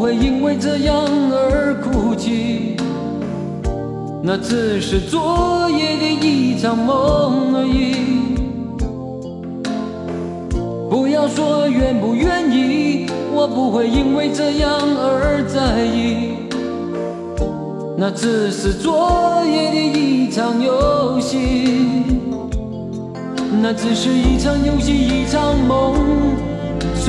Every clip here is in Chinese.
不会因为这样而哭泣。那只是昨夜的一场梦而已。不要说愿不愿意，我不会因为这样而在意。那只是昨夜的一场游戏，那只是一场游戏，一场梦。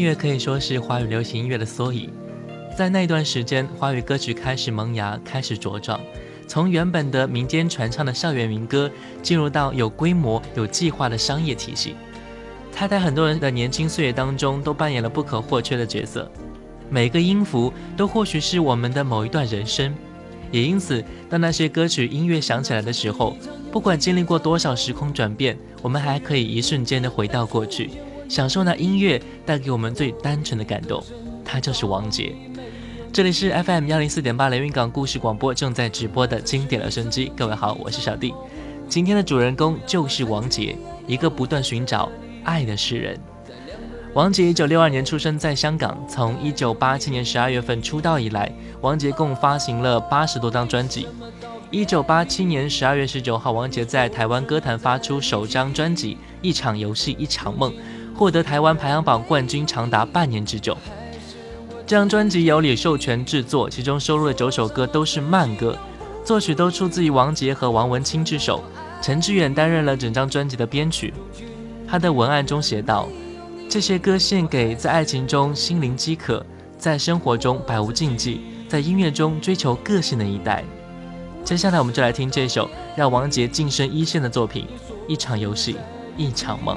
音乐可以说是华语流行音乐的缩影。在那段时间，华语歌曲开始萌芽，开始茁壮，从原本的民间传唱的校园民歌，进入到有规模、有计划的商业体系。他在很多人的年轻岁月当中，都扮演了不可或缺的角色。每个音符都或许是我们的某一段人生，也因此，当那些歌曲音乐响起来的时候，不管经历过多少时空转变，我们还可以一瞬间的回到过去，享受那音乐带给我们最单纯的感动。他就是王杰。这里是 FM 幺零四点八连云港故事广播正在直播的经典留声机。各位好，我是小弟。今天的主人公就是王杰，一个不断寻找爱的诗人。王杰一九六二年出生在香港，从一九八七年十二月份出道以来，王杰共发行了八十多张专辑。一九八七年十二月十九号，王杰在台湾歌坛发出首张专辑《一场游戏一场梦》，获得台湾排行榜冠军长达半年之久。这张专辑由李寿全制作，其中收录的九首歌都是慢歌，作曲都出自于王杰和王文清之手。陈志远担任了整张专辑的编曲。他的文案中写道：“这些歌献给在爱情中心灵饥渴，在生活中百无禁忌，在音乐中追求个性的一代。”接下来我们就来听这首让王杰晋升一线的作品《一场游戏一场梦》。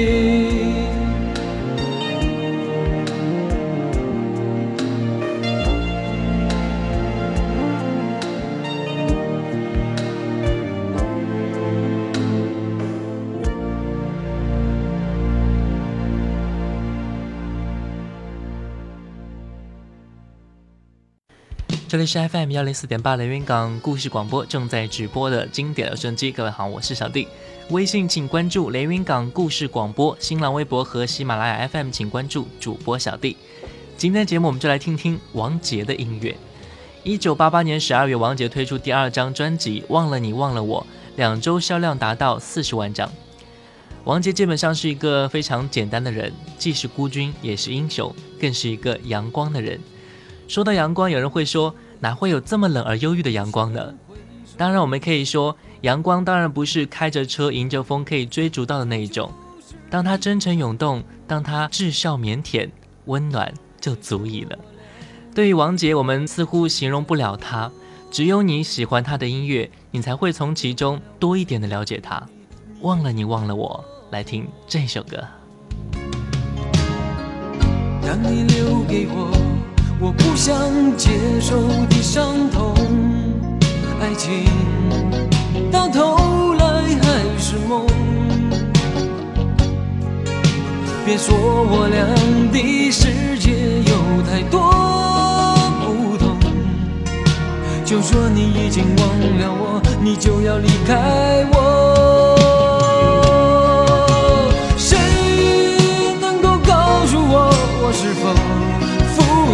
这里是 FM 幺零四点八连云港故事广播正在直播的经典留声机，各位好，我是小弟。微信请关注连云港故事广播，新浪微博和喜马拉雅 FM 请关注主播小弟。今天节目我们就来听听王杰的音乐。一九八八年十二月，王杰推出第二张专辑《忘了你忘了我》，两周销量达到四十万张。王杰基本上是一个非常简单的人，既是孤军也是英雄，更是一个阳光的人。说到阳光，有人会说，哪会有这么冷而忧郁的阳光呢？当然，我们可以说，阳光当然不是开着车迎着风可以追逐到的那一种。当他真诚涌动，当他至少腼腆，温暖就足以了。对于王杰，我们似乎形容不了他，只有你喜欢他的音乐，你才会从其中多一点的了解他。忘了你，忘了我，来听这首歌。当你留给我。我不想接受的伤痛，爱情到头来还是梦。别说我俩的世界有太多不同，就说你已经忘了我，你就要离开我。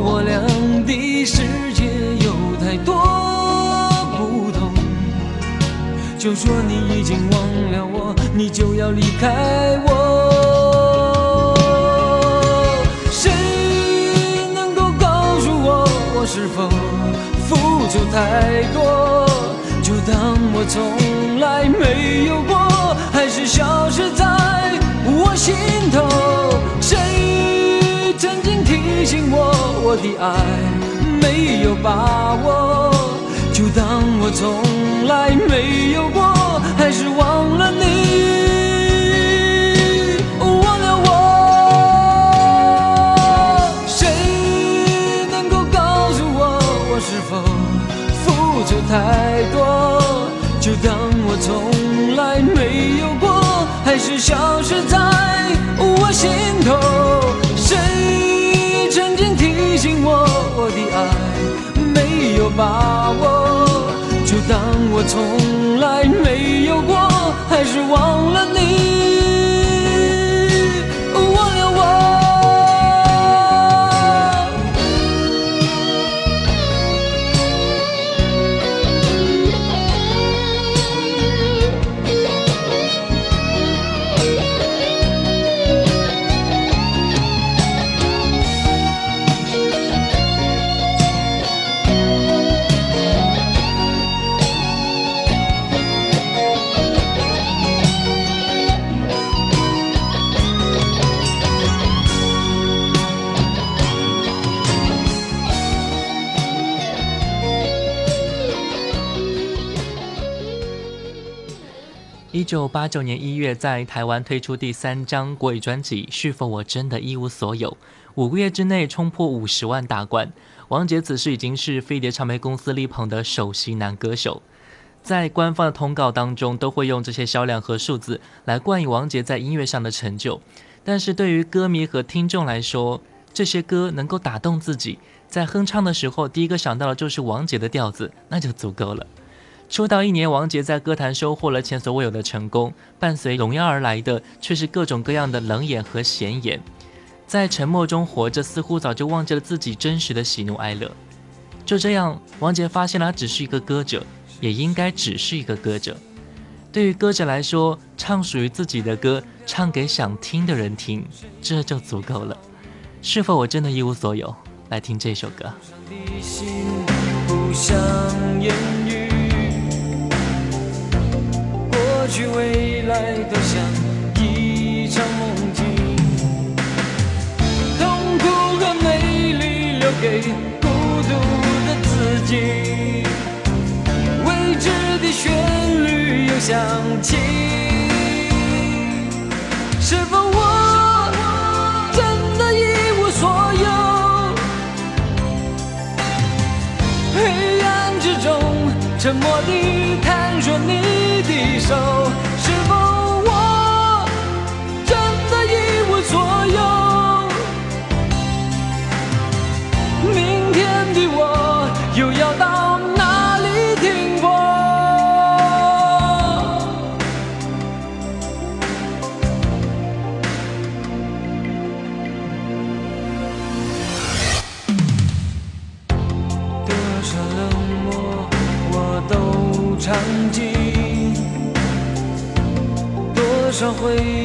我俩的世界有太多不同，就说你已经忘了我，你就要离开我。谁能够告诉我，我是否付出太多？就当我从来没有过，还是消失在我心头。谁醒我，我的爱没有把握？就当我从来没有过，还是从九八九年一月，在台湾推出第三张国语专辑《是否我真的一无所有》，五个月之内冲破五十万大关。王杰此时已经是飞碟唱片公司力捧的首席男歌手，在官方的通告当中都会用这些销量和数字来冠以王杰在音乐上的成就。但是对于歌迷和听众来说，这些歌能够打动自己，在哼唱的时候第一个想到的就是王杰的调子，那就足够了。出道一年，王杰在歌坛收获了前所未有的成功，伴随荣耀而来的却是各种各样的冷眼和闲言。在沉默中活着，似乎早就忘记了自己真实的喜怒哀乐。就这样，王杰发现他只是一个歌者，也应该只是一个歌者。对于歌者来说，唱属于自己的歌，唱给想听的人听，这就足够了。是否我真的一无所有？来听这首歌。去未来都像一场梦境，痛苦和美丽留给孤独的自己。未知的旋律又响起，是否我真的一无所有？黑暗之中，沉默地。的手，surprise.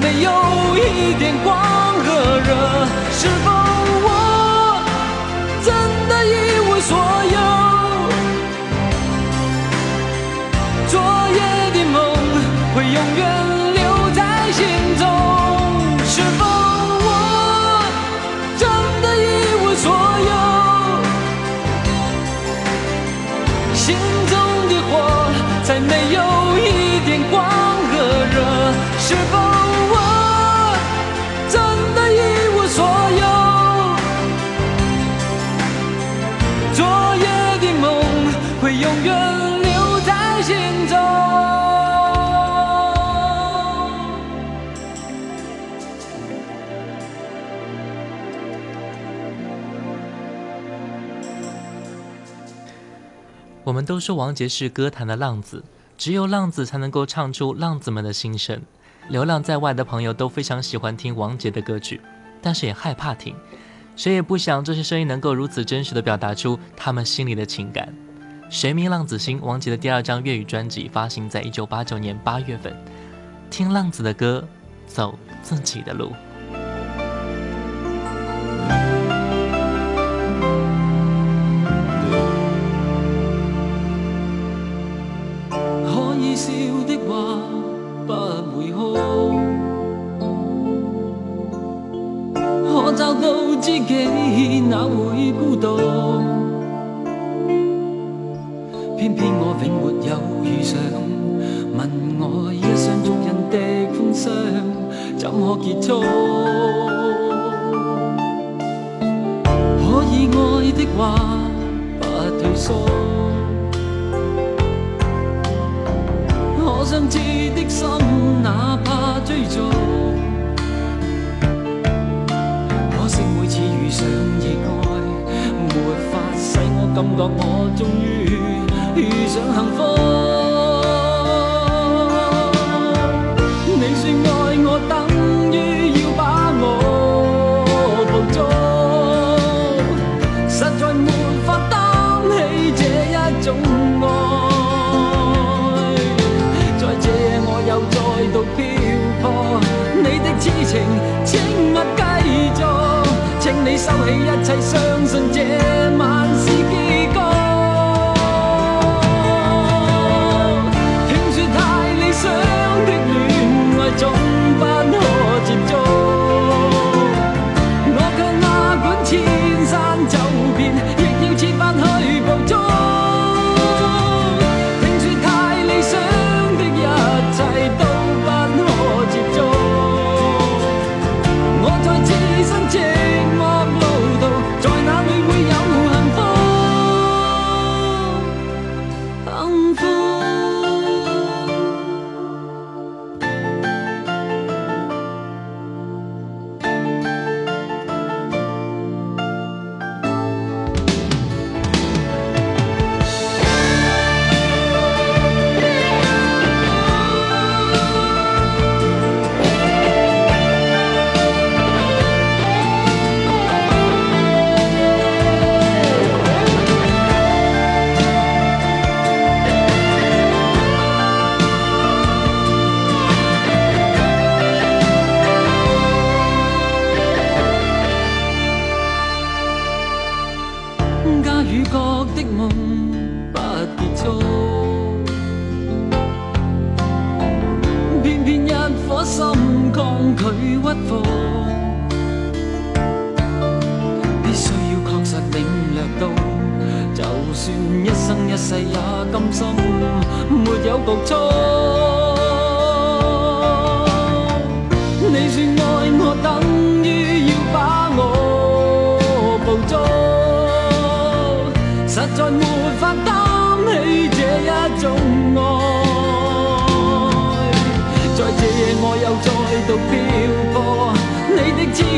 没有一点光都说王杰是歌坛的浪子只有浪子才能够唱出浪子们的心声。流浪在外的朋友都非常喜欢听王杰的歌曲但是也害怕听谁也不想这些声音能够如此真实的表达出他们心里的情感谁明浪子心王杰的第二张粤语专辑发行在一九八九年八月份听浪子的歌走自己的路。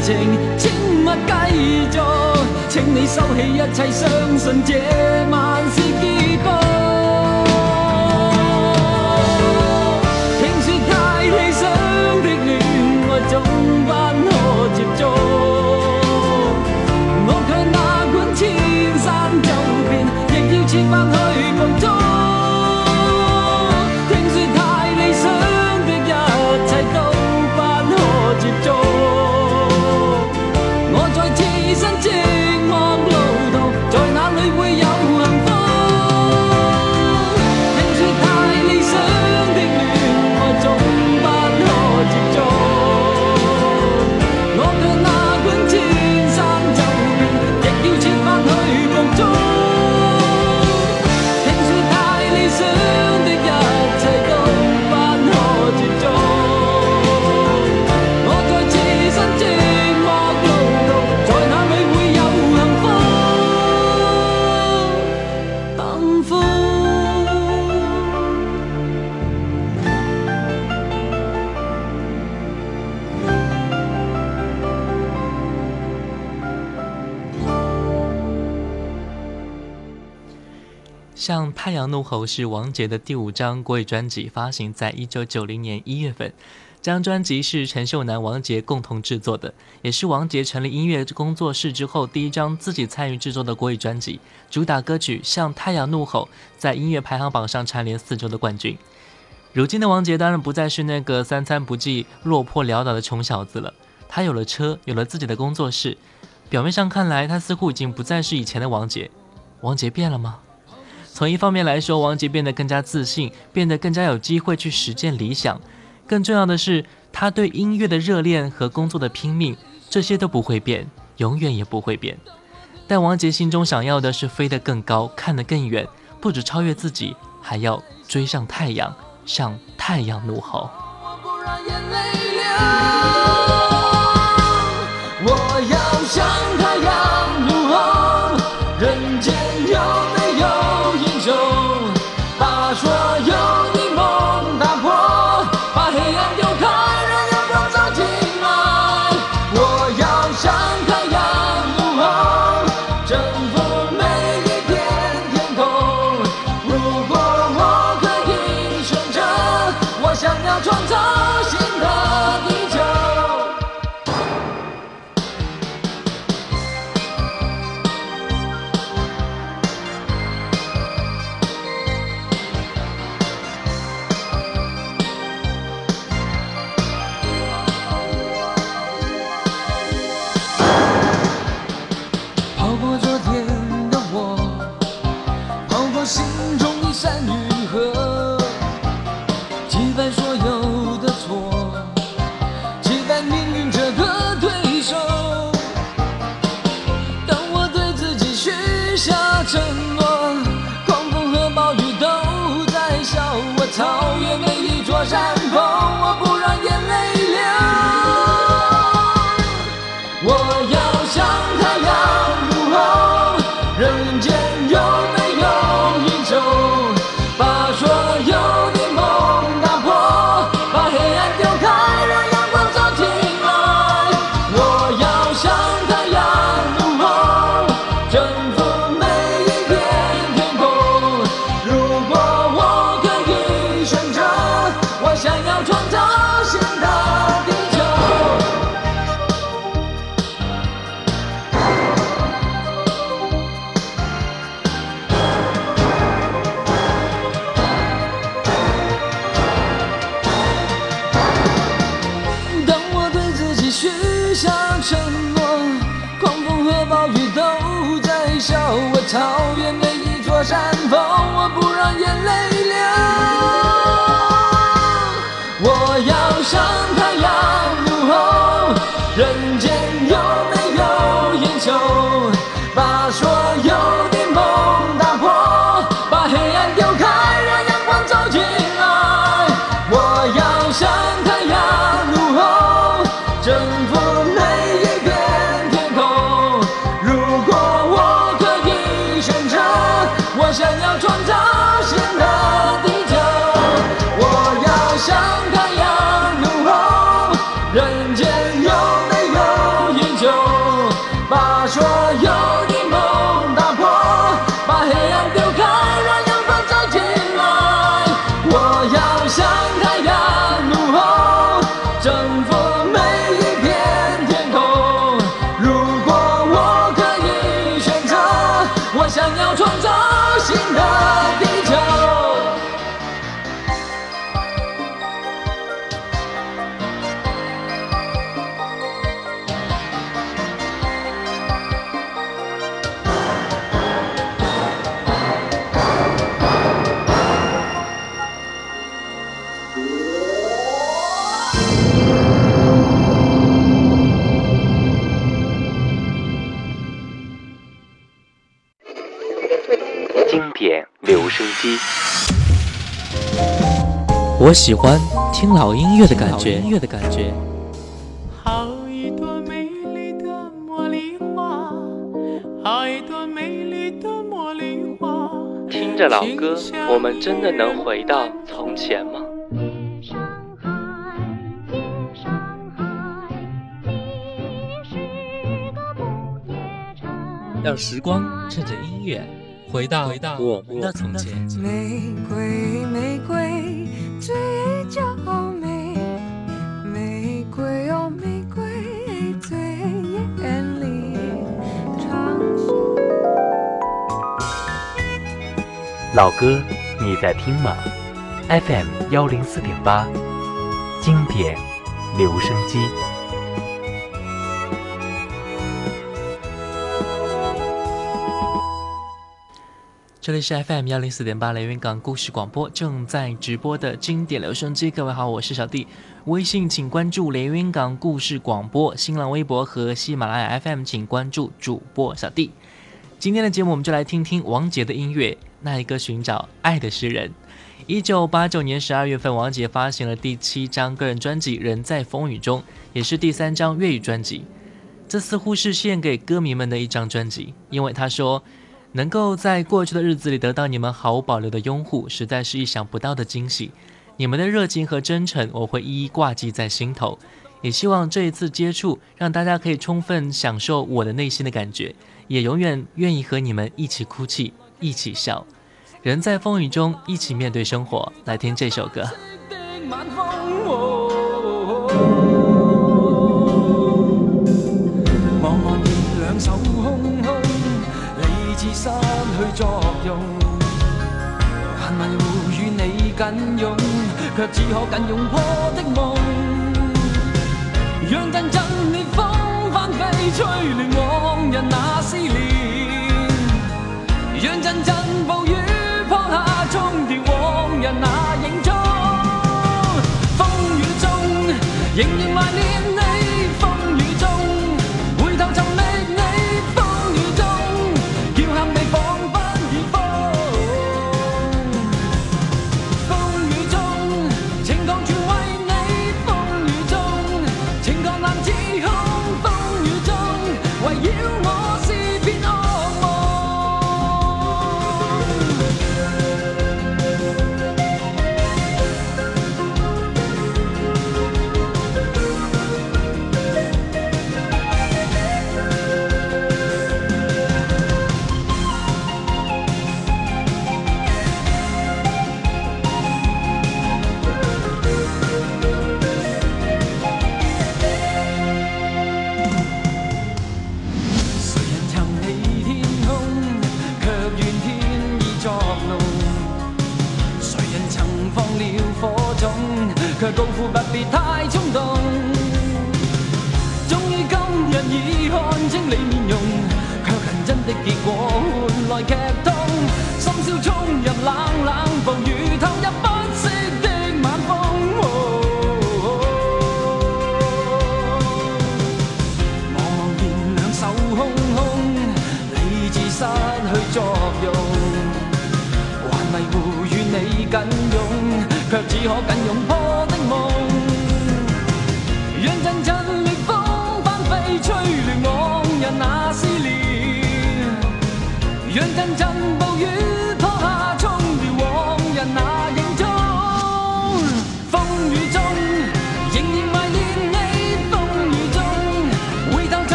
情请勿继续，请你收起一切，相信这晚是像《太阳怒吼》是王杰的第五张国语专辑，发行在一九九零年一月份。这张专辑是陈秀楠、王杰共同制作的，也是王杰成立音乐工作室之后第一张自己参与制作的国语专辑。主打歌曲《向太阳怒吼》在音乐排行榜上蝉联四周的冠军。如今的王杰当然不再是那个三餐不济、落魄潦倒的穷小子了，他有了车，有了自己的工作室。表面上看来，他似乎已经不再是以前的王杰。王杰变了吗？从一方面来说，王杰变得更加自信，变得更加有机会去实践理想。更重要的是，他对音乐的热恋和工作的拼命，这些都不会变，永远也不会变。但王杰心中想要的是飞得更高，看得更远，不止超越自己，还要追上太阳，向太阳怒吼。我不让眼泪流。许下承诺狂风和暴雨都在笑我讨厌每一座山峰我不让眼泪流。机，我喜欢听老音乐的感觉。音乐的感觉。好一朵美丽的茉莉花，好一朵美丽的茉莉花。听着老歌，我们真的能回到从前吗？夜上海，夜上海，你是个不夜城。让时光趁着音乐回到回到我们的从前。玫瑰，玫瑰，最娇美。玫瑰哦，玫瑰，最艳丽。长老歌，你在听吗？FM 幺零四点八，经典留声机。这里是 FM 幺零四点八连云港故事广播正在直播的经典留声机。各位好，我是小弟。微信请关注连云港故事广播，新浪微博和喜马拉雅 FM 请关注主播小弟。今天的节目我们就来听听王杰的音乐，那一个寻找爱的诗人。一九八九年十二月份，王杰发行了第七张个人专辑《人在风雨中》，也是第三张粤语专辑。这似乎是献给歌迷们的一张专辑，因为他说。能够在过去的日子里得到你们毫无保留的拥护，实在是意想不到的惊喜。你们的热情和真诚，我会一一挂记在心头。也希望这一次接触，让大家可以充分享受我的内心的感觉，也永远愿意和你们一起哭泣，一起笑。人在风雨中，一起面对生活。来听这首歌。去作用。萬萬戶與你紧拥，却只可紧拥破的梦。让阵阵烈风翻飞，吹乱往日那思念。让阵阵暴雨撲下，冲掉往日那影踪。风雨中，仍然怀念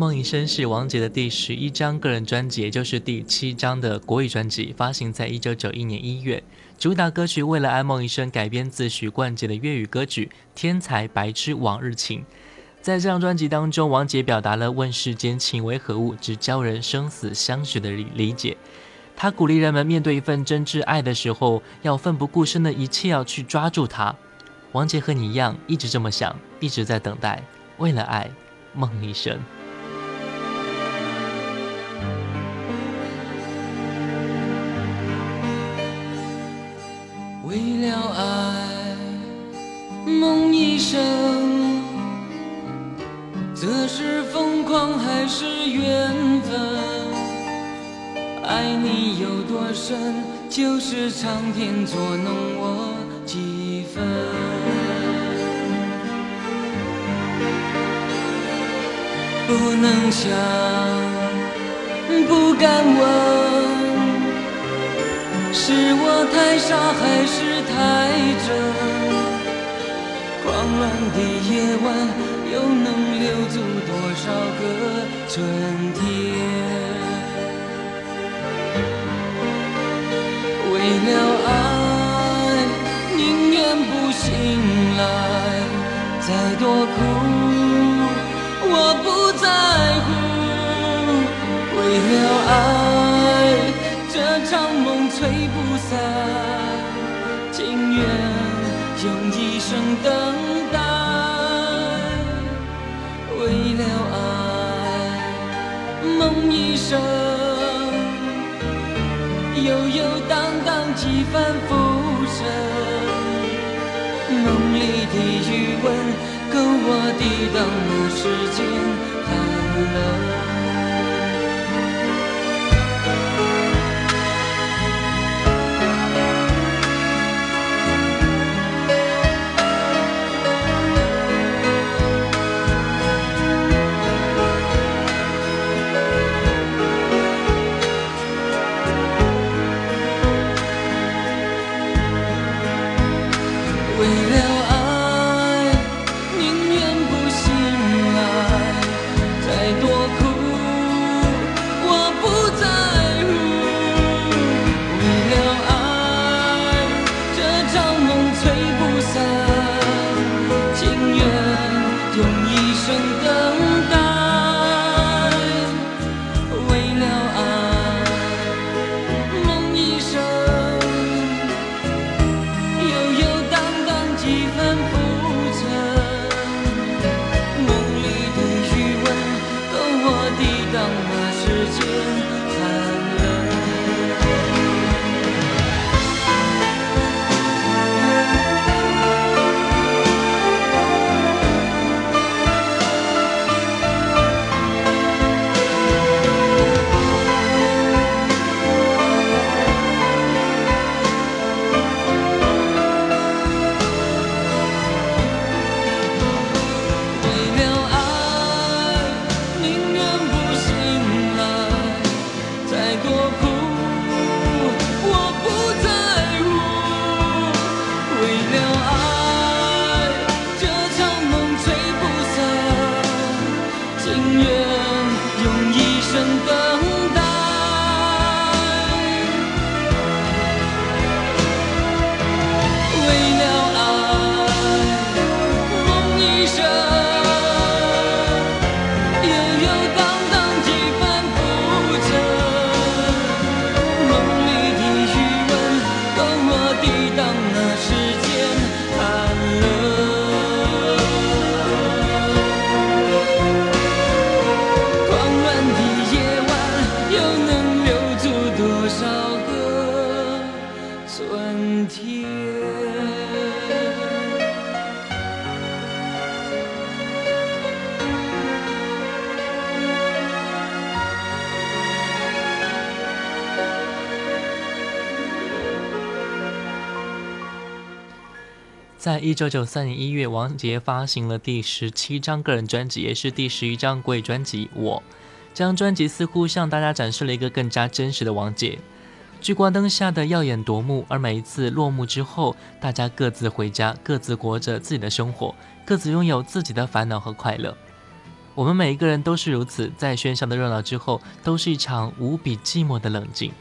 梦一生是王杰的第十一张个人专辑，也就是第七张的国语专辑，发行在一九九一年一月。主打歌曲《为了爱梦一生》改编自许冠杰的粤语歌曲《天才白痴往日情》。在这张专辑当中，王杰表达了“问世间情为何物，只教人生死相许”的理理解。他鼓励人们面对一份真挚爱的时候，要奋不顾身的一切要去抓住它。王杰和你一样，一直这么想，一直在等待，为了爱。梦一生。梦一生，这是疯狂还是缘分？爱你有多深，就是苍天捉弄我几分。不能想，不敢问。是我太傻还是太真？狂乱的夜晚，又能留住多少个春天？为了爱，宁愿不醒来，再多苦我不在乎。为了爱。这场梦吹不散，情愿用一生等生，悠悠荡荡几番浮生。梦里的余温，够我抵挡了时间寒冷。一九九三年一月，王杰发行了第十七张个人专辑，也是第十一张国语专辑《我》。这张专辑似乎向大家展示了一个更加真实的王杰，聚光灯下的耀眼夺目。而每一次落幕之后，大家各自回家，各自过着自己的生活，各自拥有自己的烦恼和快乐。我们每一个人都是如此，在喧嚣的热闹之后，都是一场无比寂寞的冷静。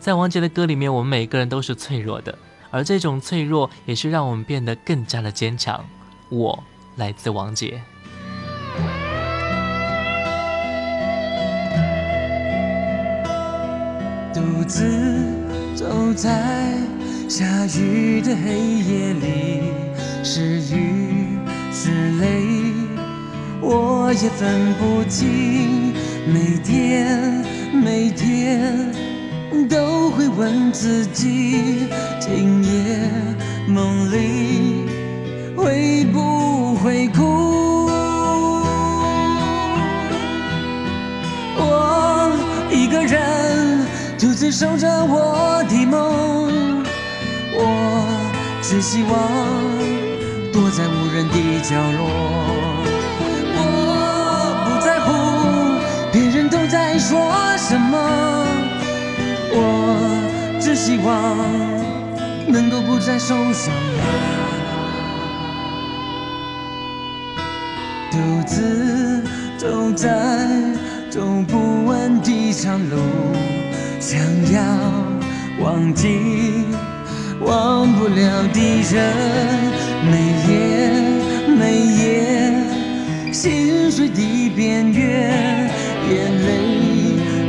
在王杰的歌里面，我们每一个人都是脆弱的。而这种脆弱也是让我们变得更加的坚强。我来自王杰。独自走在下雨的黑夜里，是雨是泪，我也分不清。每天每天都会问自己，今夜梦里会不会哭？我一个人独自守着我的梦，我只希望躲在无人的角落。我不在乎别人都在说什么，我只希望能够不再受伤。独自走在走不完的长路，想要忘记忘不了的人，每夜每夜，心碎的边缘，眼泪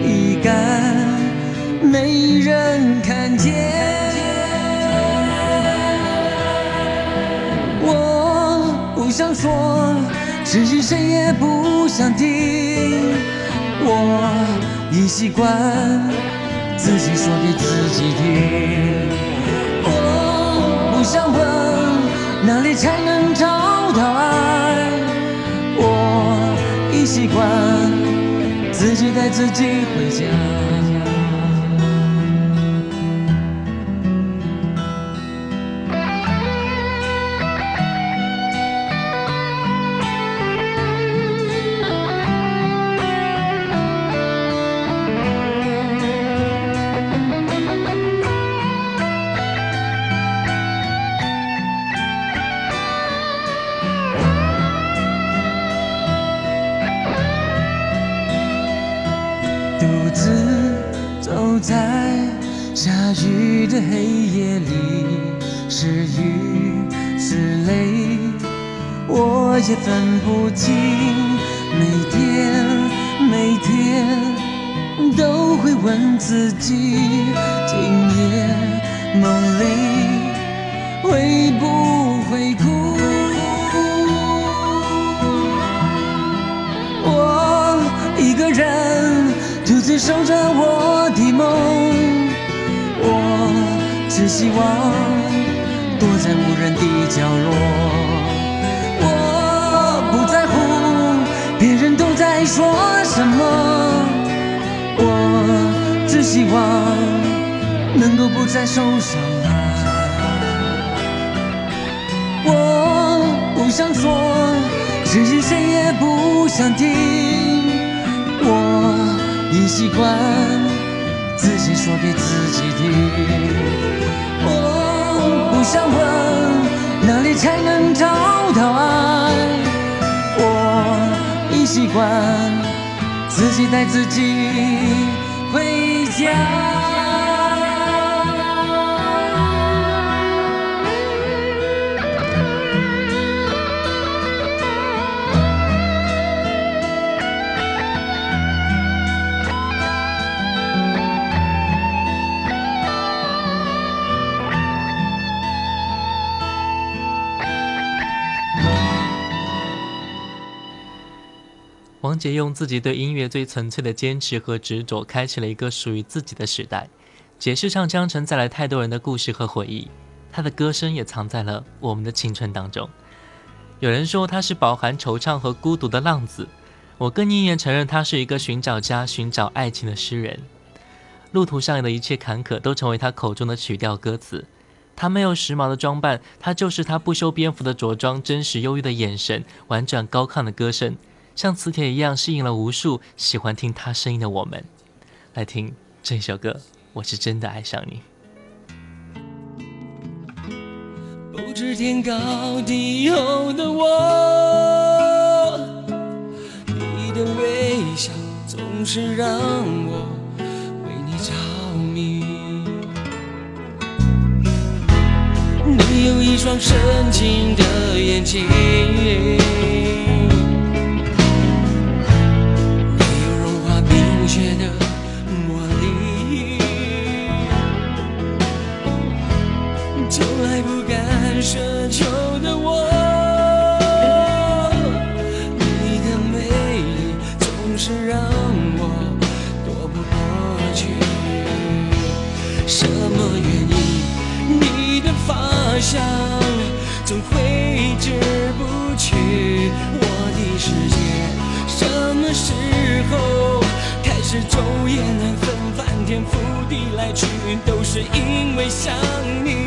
已干，没人看见。我不想说，只是谁也不想听。我已习惯自己说给自己听。我不想问哪里才能找到爱。我已习惯自己带自己回家。说什么，我只希望能够不再受伤害。我不想说，只是谁也不想听。我已习惯自己说给自己听。我不想问哪里才能找到爱，习惯自己带自己回家。杰用自己对音乐最纯粹的坚持和执着，开启了一个属于自己的时代。解释唱将承载了太多人的故事和回忆，他的歌声也藏在了我们的青春当中。有人说他是饱含惆怅和孤独的浪子，我更宁愿承认他是一个寻找家、寻找爱情的诗人。路途上的一切坎坷都成为他口中的曲调歌词。他没有时髦的装扮，他就是他不修边幅的着装，真实忧郁的眼神，婉转高亢的歌声。像磁铁一样吸引了无数喜欢听他声音的我们，来听这首歌。我是真的爱上你。不知天高地厚的我，你的微笑总是让我为你着迷。你有一双深情的眼睛。奢求的我，你的美丽总是让我躲不过去。什么原因？你的发香总挥之不去我的世界。什么时候？开始昼夜难分，翻天覆地来去，都是因为想你。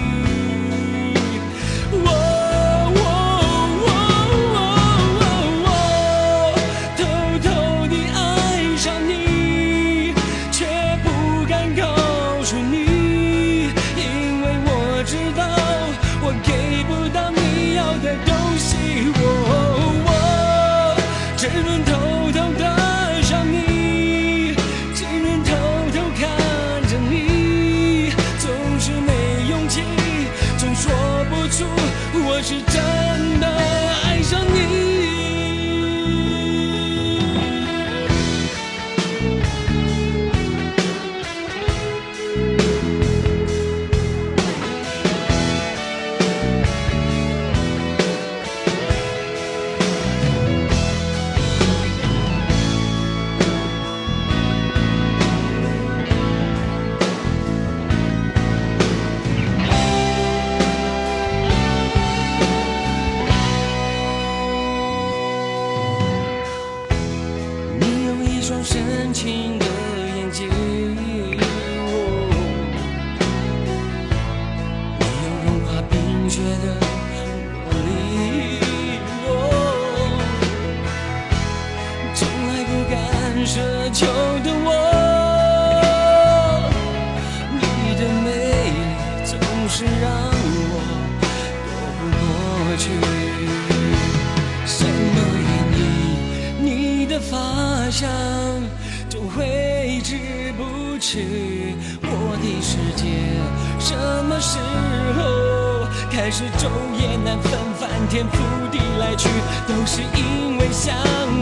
反复地来去，都是因为想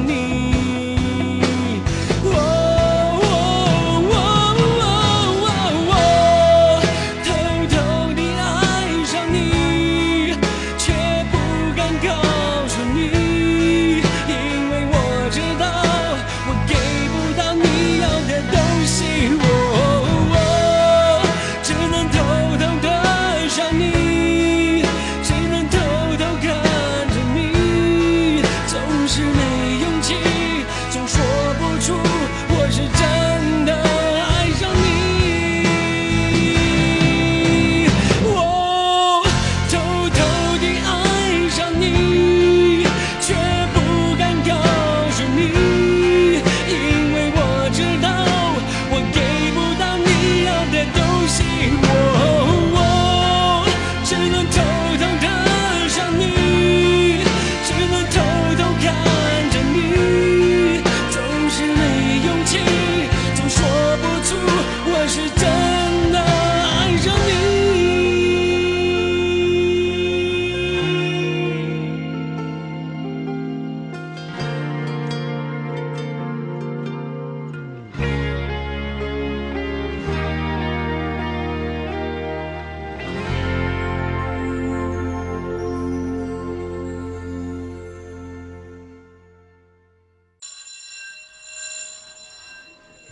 你。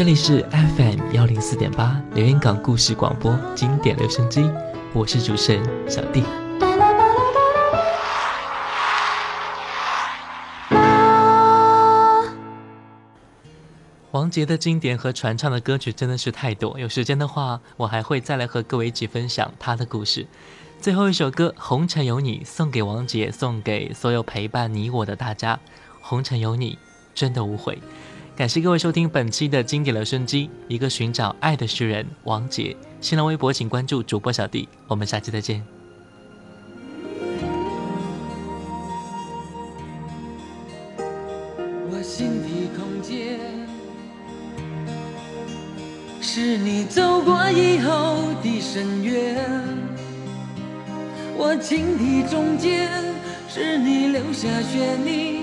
这里是 FM 幺零四点八连云港故事广播经典留声机，我是主持人小弟。王杰的经典和传唱的歌曲真的是太多，有时间的话，我还会再来和各位一起分享他的故事。最后一首歌《红尘有你》送给王杰，送给所有陪伴你我的大家。《红尘有你》真的无悔。感谢各位收听本期的经典留声机，一个寻找爱的诗人王杰。新浪微博请关注主播小弟，我们下期再见。我心的空间，是你走过以后的深渊；我情的中间，是你留下旋律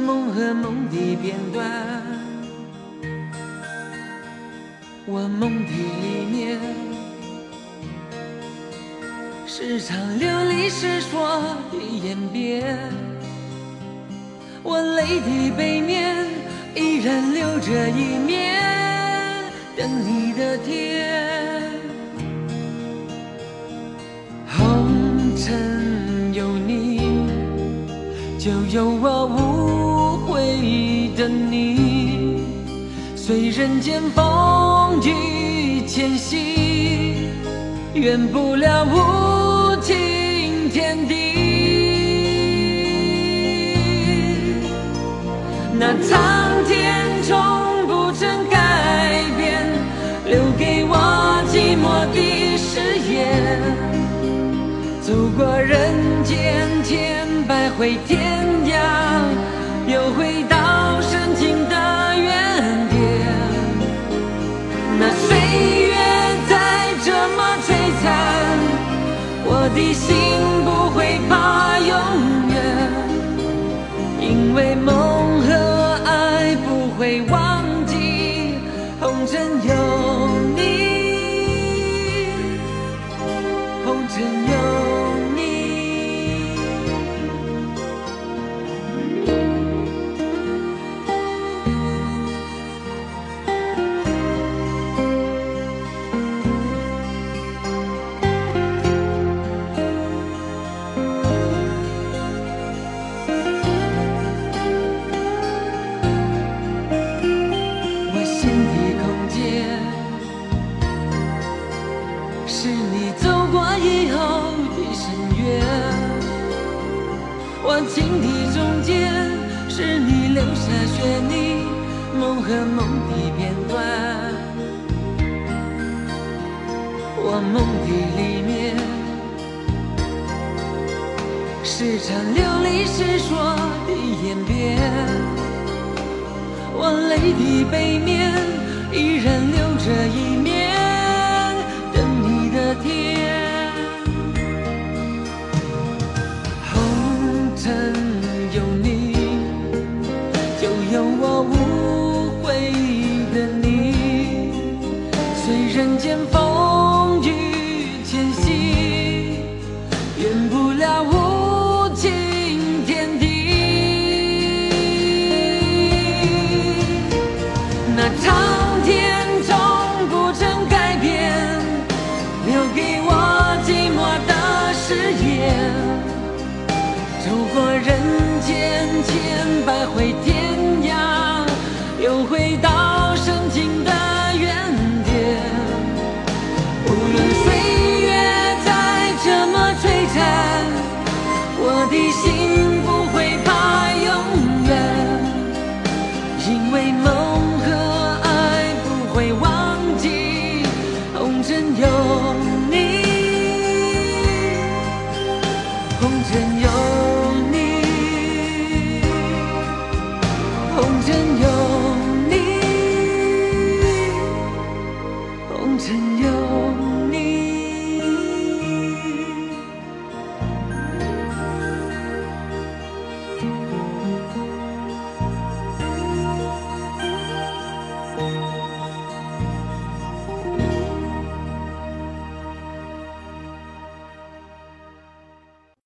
梦和梦的片段。我梦的里面时常流离失所的演变，我泪的背面依然留着一面等你的天。红尘有你，就有我无悔的你，随人间风。雨前行，远不了无情天地。那苍天从不曾改变，留给我寂寞的誓言。走过人间千百回天我的心不会怕永远，因为梦和梦的片段。我梦的里面，是场流离失所的演变。我泪的背面依然留着一